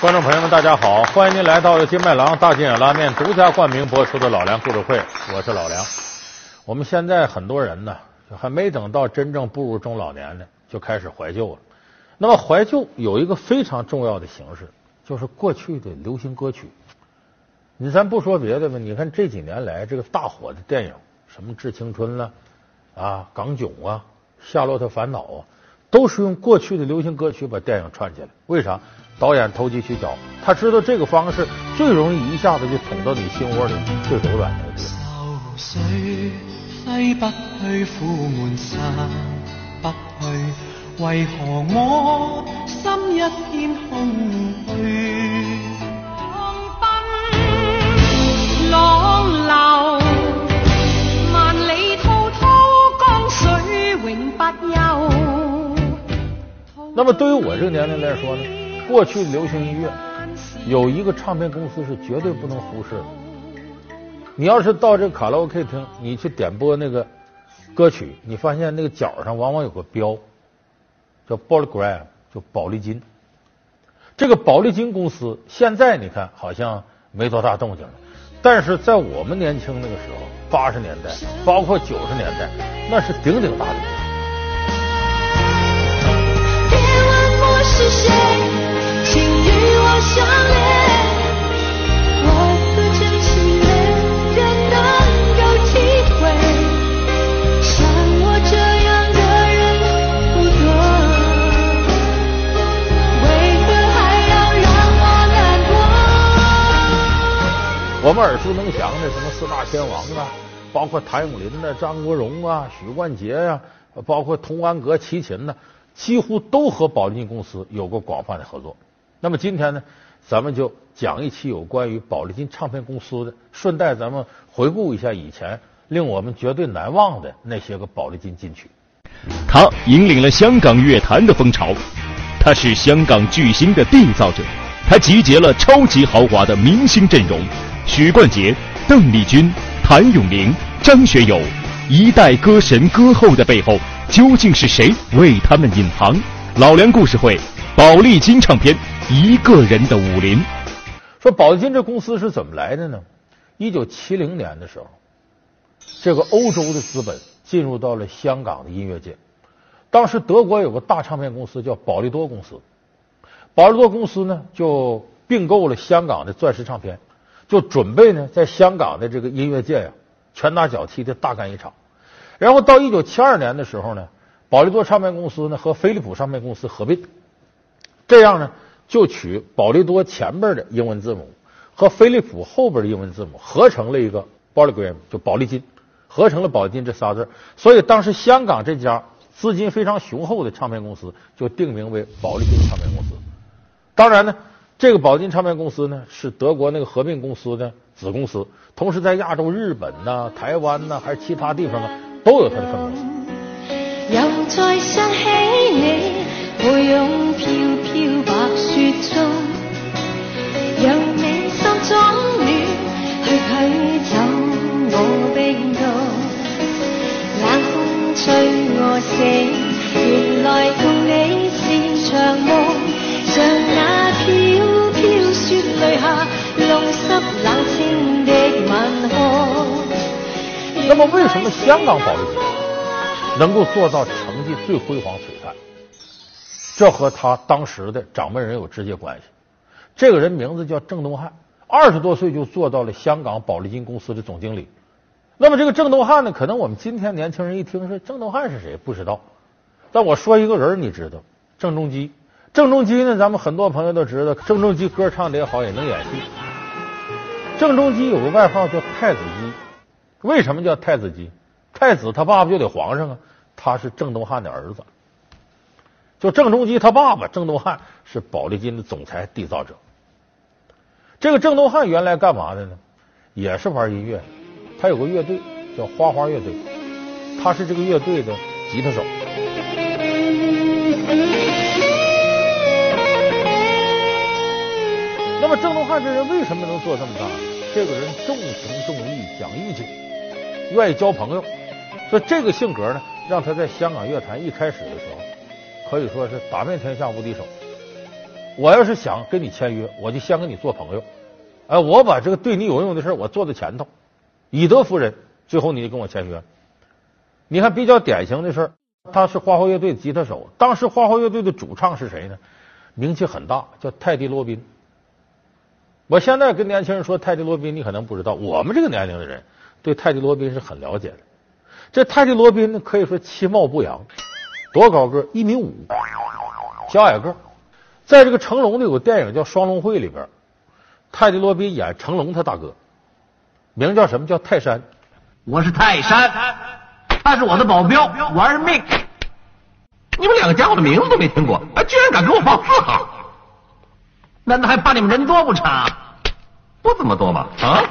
观众朋友们，大家好！欢迎您来到金麦郎大金眼拉面独家冠名播出的《老梁故事会》，我是老梁。我们现在很多人呢，还没等到真正步入中老年呢，就开始怀旧了。那么怀旧有一个非常重要的形式，就是过去的流行歌曲。你咱不说别的吧，你看这几年来这个大火的电影，什么《致青春》了啊，《港囧》啊，《夏洛特烦恼》啊，都是用过去的流行歌曲把电影串起来。为啥？导演投机取巧，他知道这个方式最容易一下子就捅到你心窝里最柔软的地方。为何我心一片空虚？浪流万里滔滔江水永不休。那么对于我这个年龄来说呢？过去流行音乐有一个唱片公司是绝对不能忽视的。你要是到这个卡拉 OK 厅，你去点播那个歌曲，你发现那个角上往往有个标，叫 Polygram，就宝丽金。这个宝丽金公司现在你看好像没多大动静了，但是在我们年轻那个时候，八十年代，包括九十年代，那是鼎鼎大名。我是谁。我们耳熟能详的什么四大天王啊，包括谭咏麟呐、张国荣啊、许冠杰呀，包括童安格、齐秦呢，几乎都和宝丽金公司有过广泛的合作。那么今天呢，咱们就讲一期有关于宝丽金唱片公司的，顺带咱们回顾一下以前令我们绝对难忘的那些个宝丽金金曲。他引领了香港乐坛的风潮，他是香港巨星的缔造者，他集结了超级豪华的明星阵容：许冠杰、邓丽君、谭咏麟、张学友，一代歌神歌后的背后究竟是谁为他们隐藏？老梁故事会，宝丽金唱片。一个人的武林。说宝丽金这公司是怎么来的呢？一九七零年的时候，这个欧洲的资本进入到了香港的音乐界。当时德国有个大唱片公司叫宝利多公司，宝利多公司呢就并购了香港的钻石唱片，就准备呢在香港的这个音乐界呀拳打脚踢的大干一场。然后到一九七二年的时候呢，宝利多唱片公司呢和飞利浦唱片公司合并，这样呢。就取宝利多前边的英文字母和飞利浦后边的英文字母合成了一个 Polygram，就宝丽金，合成了宝丽金这仨字。所以当时香港这家资金非常雄厚的唱片公司就定名为宝丽金唱片公司。当然呢，这个宝丽金唱片公司呢是德国那个合并公司的子公司，同时在亚洲、日本呐、台湾呐还是其他地方啊都有他的。又再想起你，背拥飘飘白雪中，让你心中暖，去驱走我冰冻。冷风吹我醒，原来共你是场梦。那么，为什么香港宝利金能够做到成绩最辉煌璀璨？这和他当时的掌门人有直接关系。这个人名字叫郑东汉，二十多岁就做到了香港宝利金公司的总经理。那么这个郑东汉呢，可能我们今天年轻人一听说郑东汉是谁不知道，但我说一个人你知道，郑中基。郑中基呢，咱们很多朋友都知道，郑中基歌唱的也好，也能演戏。郑中基有个外号叫太子基，为什么叫太子基？太子他爸爸就得皇上啊，他是郑东汉的儿子。就郑中基他爸爸郑东汉是宝丽金的总裁缔造者。这个郑东汉原来干嘛的呢？也是玩音乐，他有个乐队叫花花乐队，他是这个乐队的吉他手。那么郑东汉这人为什么能做这么大？这个人重情重义，讲义气，愿意交朋友，所以这个性格呢，让他在香港乐坛一开始的时候。可以说是打遍天下无敌手。我要是想跟你签约，我就先跟你做朋友。哎，我把这个对你有用的事我做在前头，以德服人，最后你就跟我签约。你看比较典型的事儿，他是花花乐队的吉他手，当时花花乐队的主唱是谁呢？名气很大，叫泰迪罗宾。我现在跟年轻人说泰迪罗宾，你可能不知道，我们这个年龄的人对泰迪罗宾是很了解的。这泰迪罗宾呢，可以说其貌不扬，多高个？一米五，小矮个。在这个成龙的有个电影叫《双龙会》里边。泰迪罗宾演成龙他大哥，名叫什么叫泰山？我是泰山，他是我的保镖，玩命。你们两个家伙的名字都没听过，啊居然敢给我报字号？难道还怕你们人多不成？不怎么多吧？啊？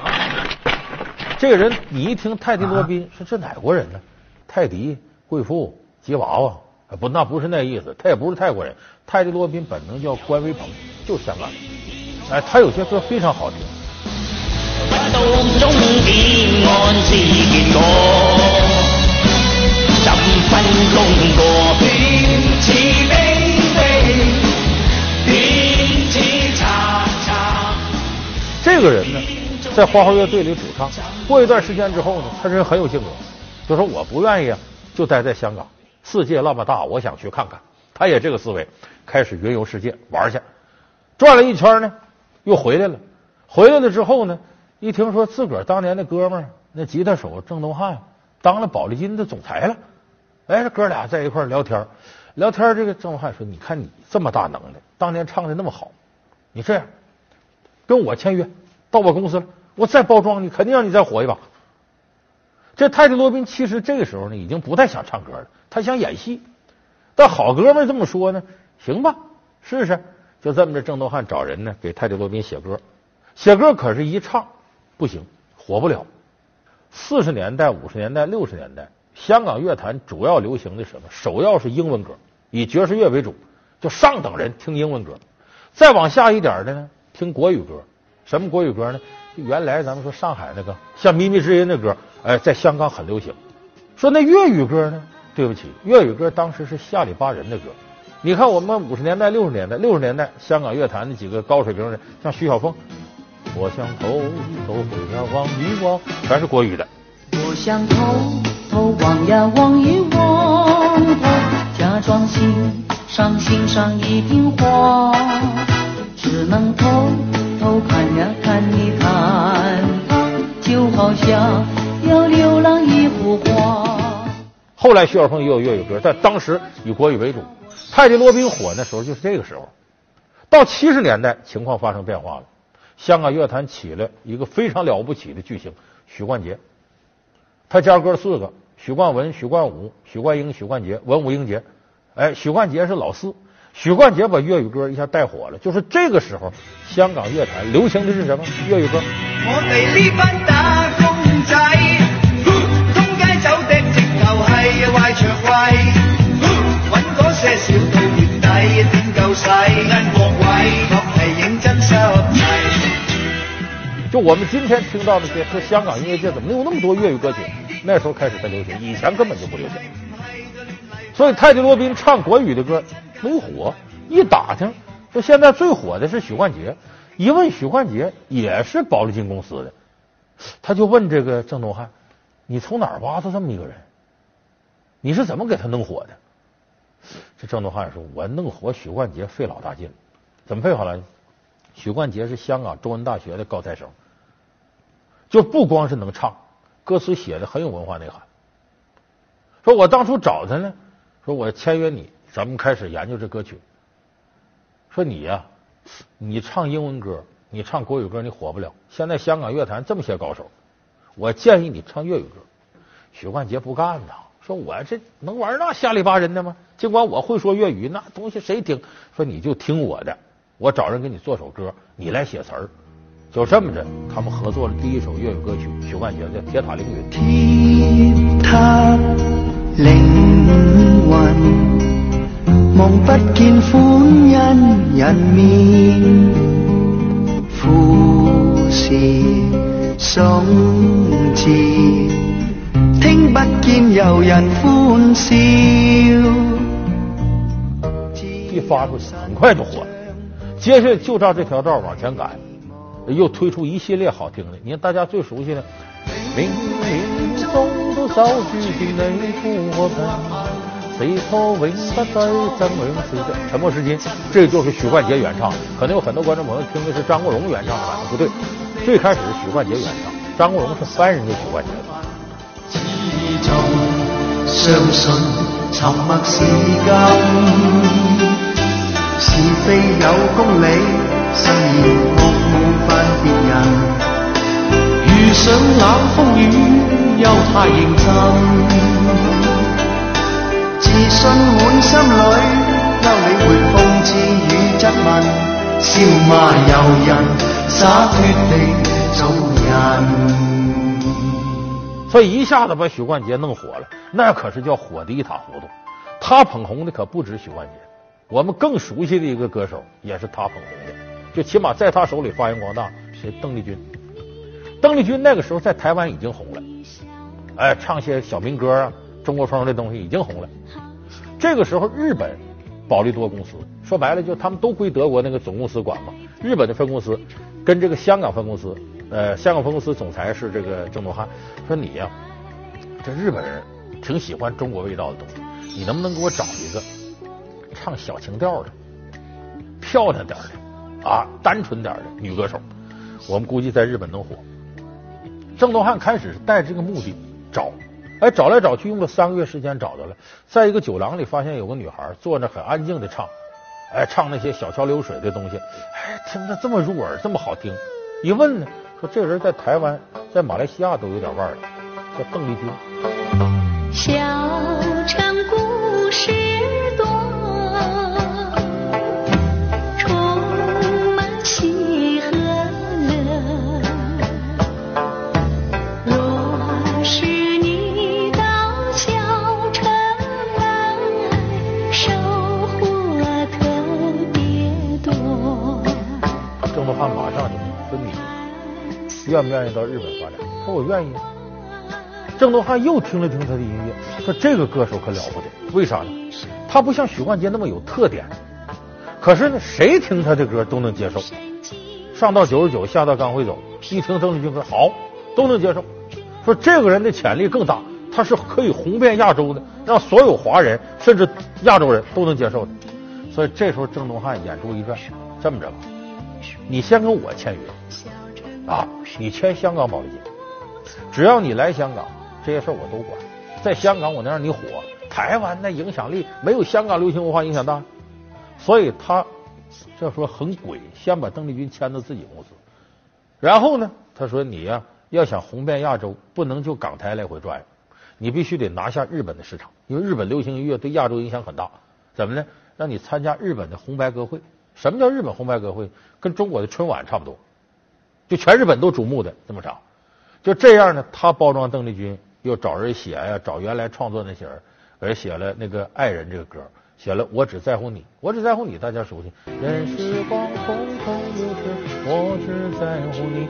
这个人你一听泰迪罗宾，说这哪国人呢？泰迪贵妇吉娃娃，不，那不是那意思，他也不是泰国人。泰迪罗宾本名叫关威鹏，就是香港人。哎，他有些歌非常好听。这个人呢，在花花乐队里主唱。过一段时间之后呢，他这人很有性格，就说我不愿意啊，就待在香港。世界那么大，我想去看看。他也这个思维，开始云游世界玩去，转了一圈呢。又回来了，回来了之后呢，一听说自个儿当年的哥们儿那吉他手郑东汉当了宝丽金的总裁了，哎，这哥俩在一块聊天聊天这个郑东汉说：“你看你这么大能耐，当年唱的那么好，你这样跟我签约，到我公司了，我再包装你，肯定让你再火一把。”这泰迪罗宾其实这个时候呢，已经不太想唱歌了，他想演戏。但好哥们这么说呢，行吧，试试。就这么着，郑东汉找人呢，给泰迪罗宾写歌。写歌可是一唱不行，火不了。四十年代、五十年代、六十年代，香港乐坛主要流行的什么？首要是英文歌，以爵士乐为主，就上等人听英文歌。再往下一点的呢，听国语歌。什么国语歌呢？就原来咱们说上海那个像《靡靡之音》的歌，哎，在香港很流行。说那粤语歌呢？对不起，粤语歌当时是下里巴人的歌。你看，我们五十年代、六十年代、六十年代，香港乐坛的几个高水平的，像徐小凤，我想偷偷回呀望一望，全是国语的。我想偷偷望呀望一望，假装欣赏欣赏一瓶花，只能偷偷看呀看一看，就好像要流浪一幅画。后来徐小凤也有粤语歌，但当时以国语为主。泰迪罗宾火那时候就是这个时候，到七十年代情况发生变化了，香港乐坛起了一个非常了不起的巨星许冠杰，他家哥四个：许冠文、许冠武、许冠英、许冠杰，文武英杰。哎，许冠杰是老四，许冠杰把粤语歌一下带火了。就是这个时候，香港乐坛流行的是什么？粤语歌。我哋呢班打工仔，通街走的头系坏肠胃。就我们今天听到的这说香港音乐界怎么能有那么多粤语歌曲？那时候开始才流行，以前根本就不流行。所以泰迪罗宾唱国语的歌没火，一打听说现在最火的是许冠杰。一问许冠杰也是宝丽金公司的，他就问这个郑东汉：“你从哪儿挖出这么一个人？你是怎么给他弄火的？”这郑东汉说：“我弄火许冠杰费老大劲，怎么费好了？许冠杰是香港中文大学的高材生，就不光是能唱，歌词写的很有文化内涵。说我当初找他呢，说我签约你，咱们开始研究这歌曲。说你呀，你唱英文歌，你唱国语歌，你火不了。现在香港乐坛这么些高手，我建议你唱粤语歌。许冠杰不干呐。”说我这能玩那下里巴人的吗？尽管我会说粤语，那东西谁听？说你就听我的，我找人给你做首歌，你来写词儿。就这么着，他们合作了第一首粤语歌曲，许冠杰的《铁塔凌云》。铁塔凌云，望不见欢欣人面，富士松枝。听不见有人欢笑。一发出去，很快就火了。接下来就照这条道往前赶，又推出一系列好听的。你看大家最熟悉的《明明中都早注定你出我门，谁可永不再争永谁的沉默是金》，这就是许冠杰原唱。可能有很多观众朋友听的是张国荣原唱的版本，不对，最开始是许冠杰原唱，张国荣是翻人家许冠杰的。始终相信沉默是金。是非有公理，誓言无分别人。遇上冷风雨，又太认真。信满心里，休理会讽刺与质问。笑骂由人，洒脱地做人。所以一下子把许冠杰弄火了，那可是叫火的一塌糊涂。他捧红的可不止许冠杰。我们更熟悉的一个歌手，也是他捧红的，就起码在他手里发扬光大，是邓丽君。邓丽君那个时候在台湾已经红了，哎，唱些小民歌啊，中国风的东西已经红了。这个时候，日本宝利多公司说白了，就他们都归德国那个总公司管嘛。日本的分公司跟这个香港分公司，呃，香港分公司总裁是这个郑东汉，说你呀，这日本人挺喜欢中国味道的东西，你能不能给我找一个？唱小情调的，漂亮点的啊，单纯点的女歌手，我们估计在日本能火。郑东汉开始是带这个目的找，哎，找来找去用了三个月时间找到了，在一个酒廊里发现有个女孩坐那很安静的唱，哎，唱那些小桥流水的东西，哎，听着这么入耳，这么好听。一问呢，说这人在台湾，在马来西亚都有点腕儿，叫邓丽君。愿不愿意到日本发展？他说我愿意。郑东汉又听了听他的音乐，说这个歌手可了不得。为啥呢？他不像许冠杰那么有特点，可是呢，谁听他的歌都能接受。上到九十九，下到刚会走，一听邓丽君歌好，都能接受。说这个人的潜力更大，他是可以红遍亚洲的，让所有华人甚至亚洲人都能接受的。所以这时候郑东汉眼珠一转，这么着吧，你先跟我签约。啊，你签香港保丽金，只要你来香港，这些事儿我都管。在香港，我能让你火。台湾那影响力没有香港流行文化影响大，所以他这说很鬼，先把邓丽君签到自己公司，然后呢，他说你呀要想红遍亚洲，不能就港台来回转，你必须得拿下日本的市场，因为日本流行音乐对亚洲影响很大。怎么呢？让你参加日本的红白歌会。什么叫日本红白歌会？跟中国的春晚差不多。就全日本都瞩目的这么长，就这样呢，他包装邓丽君，又找人写呀，找原来创作那些人，而写了那个《爱人》这个歌，写了《我只在乎你》，我只在乎你，大家熟悉。任时光匆匆流逝，我只在乎你。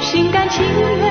心甘情愿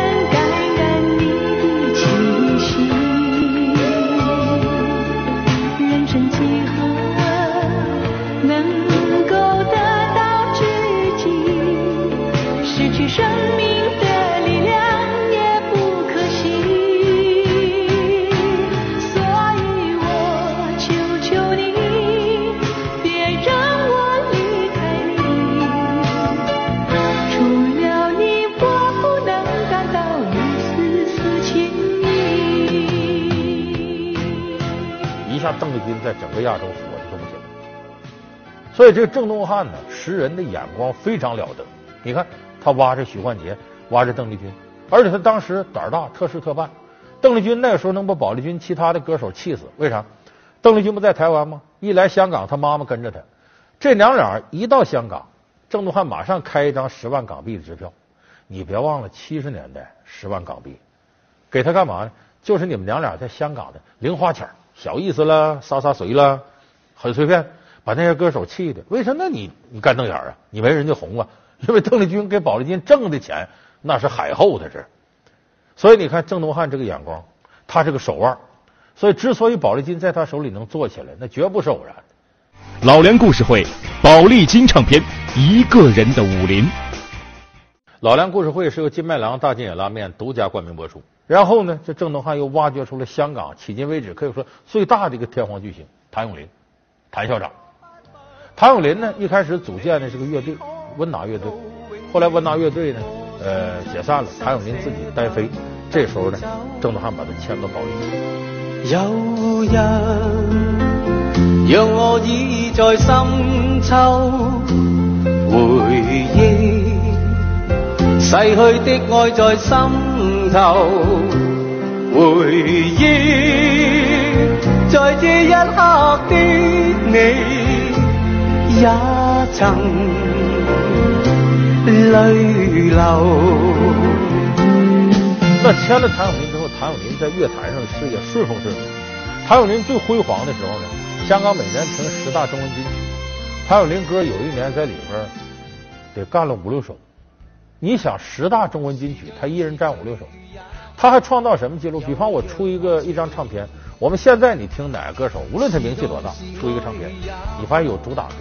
所以，这个郑东汉呢，识人的眼光非常了得。你看。他挖着许冠杰，挖着邓丽君，而且他当时胆儿大，特事特办。邓丽君那个时候能把宝丽君其他的歌手气死，为啥？邓丽君不在台湾吗？一来香港，他妈妈跟着他，这娘俩一到香港，郑东汉马上开一张十万港币的支票。你别忘了七十年代十万港币，给他干嘛呢？就是你们娘俩在香港的零花钱，小意思了，洒洒水了，很随便，把那些歌手气的。为啥？那你你干瞪眼啊？你没人家红啊？因为邓丽君给宝丽金挣的钱那是海后的事，所以你看郑东汉这个眼光，他这个手腕，所以之所以宝丽金在他手里能做起来，那绝不是偶然。老梁故事会，宝丽金唱片，一个人的武林。老梁故事会是由金麦郎大金野拉面独家冠名播出。然后呢，这郑东汉又挖掘出了香港迄今为止可以说最大的一个天皇巨星谭咏麟，谭校长。谭咏麟呢，一开始组建的是个乐队温拿乐队，后来温拿乐队呢，呃，解散了，谭咏麟自己单飞。这时候呢，郑德汉把他签到宝丽。有人让我倚在深秋回忆，逝去的爱在心头回忆，在这一刻的你也曾泪流。那签了谭咏麟之后，谭咏麟在乐坛上的事业顺风顺水。谭咏麟最辉煌的时候呢，香港每年评十大中文金曲，谭咏麟歌有一年在里边得干了五六首。你想十大中文金曲，他一人占五六首，他还创造什么记录？比方我出一个一张唱片，我们现在你听哪个歌手，无论他名气多大，出一个唱片，你发现有主打歌，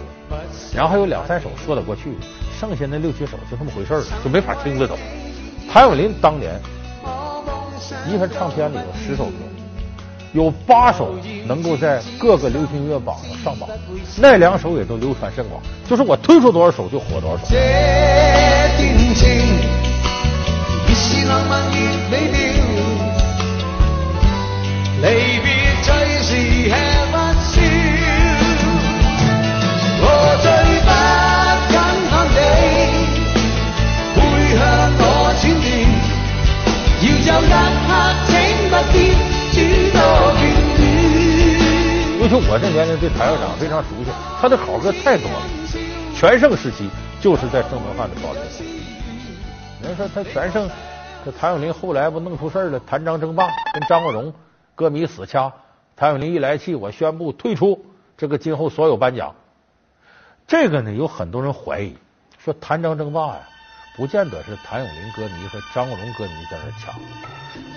然后还有两三首说得过去，剩下那六七首就这么回事了，就没法听了都。谭咏麟当年。一份唱片里有十首歌，有八首能够在各个流行音乐榜上上榜，那两首也都流传甚广。就是我推出多少首就火多少首。尤其我这年龄对谭校长非常熟悉，他的好歌太多了。全盛时期就是在郑东汉的保证。人说他全盛，这谭咏麟后来不弄出事了？谭张争霸跟张国荣歌迷死掐，谭咏麟一来气，我宣布退出这个今后所有颁奖。这个呢，有很多人怀疑说谭张争霸呀。不见得是谭咏麟歌迷和张国荣歌迷在那抢，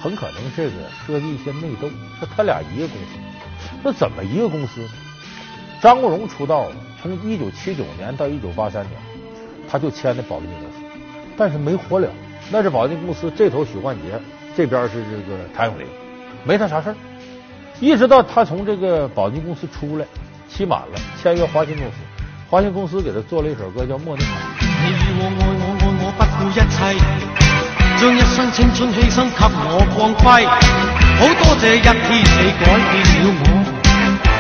很可能这个涉及一些内斗，说他俩一个公司。那怎么一个公司？张国荣出道从一九七九年到一九八三年，他就签的宝丽金公司，但是没火了。那是宝丽金公司这头许冠杰，这边是这个谭咏麟，没他啥事儿。一直到他从这个宝丽金公司出来，期满了，签约华星公司，华星公司给他做了一首歌叫《莫妮卡》。你与我爱我爱我不顾一切，将一生青春牺牲给我光辉。好多谢一天你改变了我，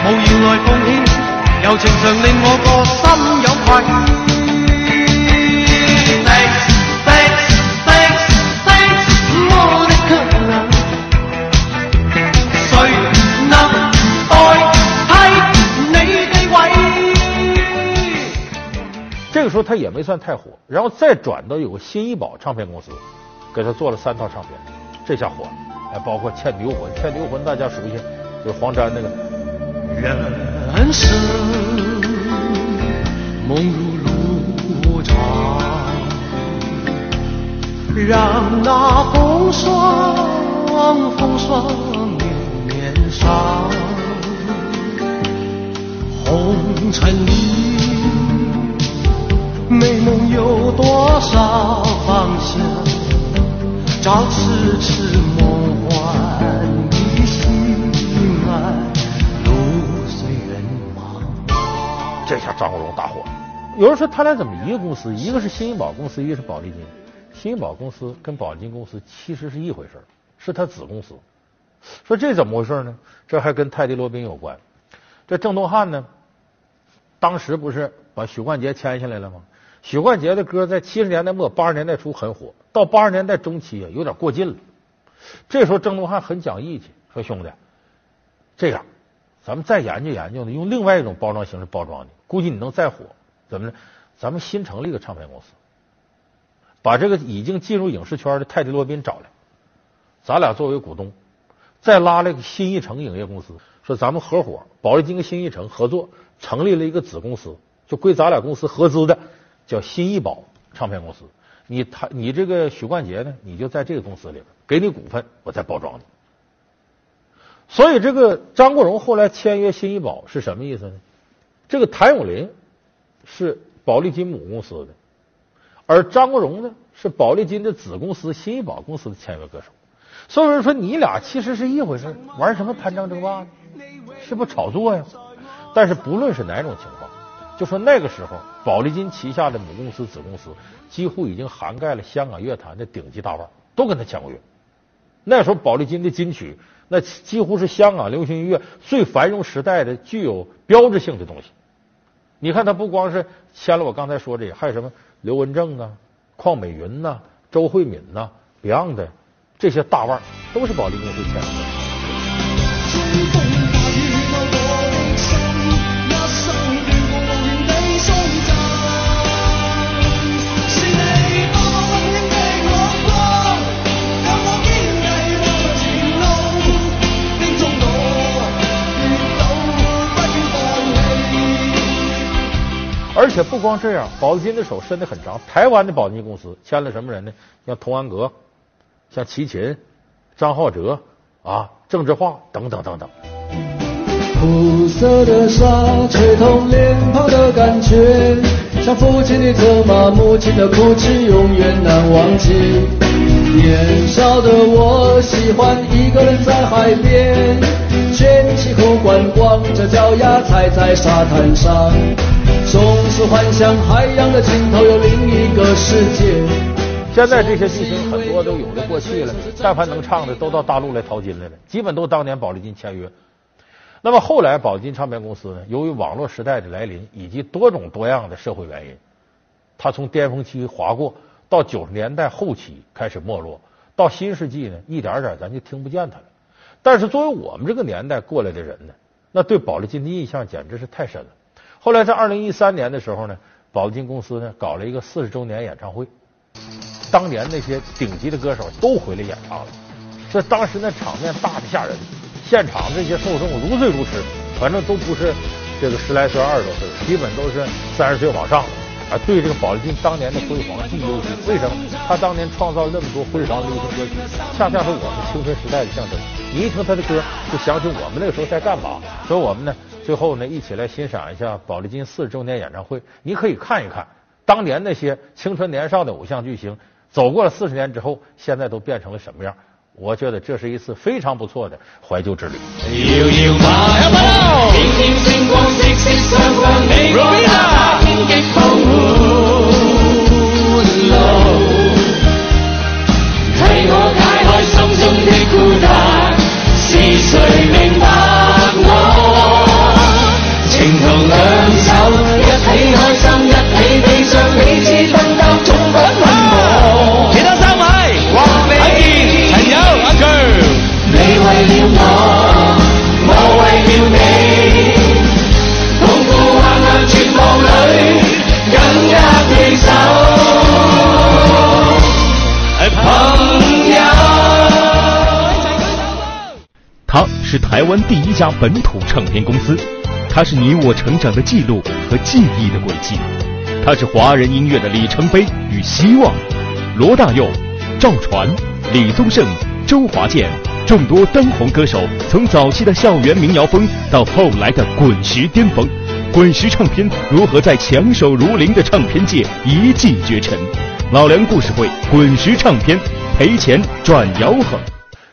无言来奉献，柔情常令我个心有愧。这个时候他也没算太火，然后再转到有个新艺宝唱片公司，给他做了三套唱片，这下火了。还包括《倩女魂》，《倩女魂》大家熟悉，就是黄沾那个。人生梦如路长，让那风霜风霜年年上，红尘里。美梦有多少方向？找痴痴梦幻的心爱，路随人忙。这下张国荣大火了。有人说他俩怎么一个公司？一个是新宝公司，一个是宝丽金。新宝公司跟宝丽金公司其实是一回事是他子公司。说这怎么回事呢？这还跟泰迪罗宾有关。这郑东汉呢，当时不是把许冠杰签下来了吗？许冠杰的歌在七十年代末八十年代初很火，到八十年代中期啊有点过劲了。这时候郑东汉很讲义气，说兄弟，这样咱们再研究研究呢，用另外一种包装形式包装你，估计你能再火。怎么呢？咱们新成立一个唱片公司，把这个已经进入影视圈的泰迪罗宾找来，咱俩作为股东，再拉了个新艺城影业公司，说咱们合伙，宝丽金跟新艺城合作，成立了一个子公司，就归咱俩公司合资的。叫新艺宝唱片公司，你他你这个许冠杰呢，你就在这个公司里边，给你股份，我再包装你。所以这个张国荣后来签约新艺宝是什么意思呢？这个谭咏麟是宝丽金母公司的，而张国荣呢是宝丽金的子公司新艺宝公司的签约歌手。所以说，你俩其实是一回事，玩什么贪赃争霸呢？是不炒作呀？但是不论是哪种情况，就说那个时候，宝丽金旗下的母公司、子公司几乎已经涵盖了香港乐坛的顶级大腕，都跟他签过约。那时候，宝丽金的金曲，那几乎是香港流行音乐最繁荣时代的具有标志性的东西。你看，他不光是签了我刚才说这个，还有什么刘文正啊、邝美云呐、周慧敏呐、Beyond 这些大腕，都是宝丽公司签的。而且不光这样，宝丽金的手伸得很长。台湾的宝丽金公司签了什么人呢？像童安格、像齐秦、张浩哲啊、郑智化等等等等。苦涩的沙吹痛脸庞的感觉，像父亲的责骂，母亲的哭泣，永远难忘记。年少的我喜欢一个人在海边，卷起后冠，光着脚丫踩在沙滩上，是幻想海洋的尽头有另一个世界。现在这些巨星很多都有的过气了，但凡能唱的都到大陆来淘金来了，基本都当年宝丽金签约。那么后来宝丽金唱片公司呢，由于网络时代的来临以及多种多样的社会原因，它从巅峰期划过，到九十年代后期开始没落，到新世纪呢，一点点咱就听不见它了。但是作为我们这个年代过来的人呢，那对宝丽金的印象简直是太深了。后来在二零一三年的时候呢，宝丽金公司呢搞了一个四十周年演唱会，当年那些顶级的歌手都回来演唱了，这当时那场面大的吓人。现场这些受众如醉如痴，反正都不是这个十来岁、二十多岁，基本都是三十岁往上啊。对这个宝丽金当年的辉煌记忆犹新。为什么？他当年创造那么多辉煌流行歌曲，恰恰是我们青春时代的象征。你一听他的歌，就想起我们那个时候在干嘛。所以我们呢，最后呢，一起来欣赏一下宝丽金四十周年演唱会。你可以看一看当年那些青春年少的偶像巨星，走过了四十年之后，现在都变成了什么样。我觉得这是一次非常不错的怀旧之旅。台湾第一家本土唱片公司，它是你我成长的记录和记忆的轨迹，它是华人音乐的里程碑与希望。罗大佑、赵传、李宗盛、周华健，众多当红歌手，从早期的校园民谣风到后来的滚石巅峰，滚石唱片如何在强手如林的唱片界一骑绝尘？老梁故事会，滚石唱片赔钱赚吆喝。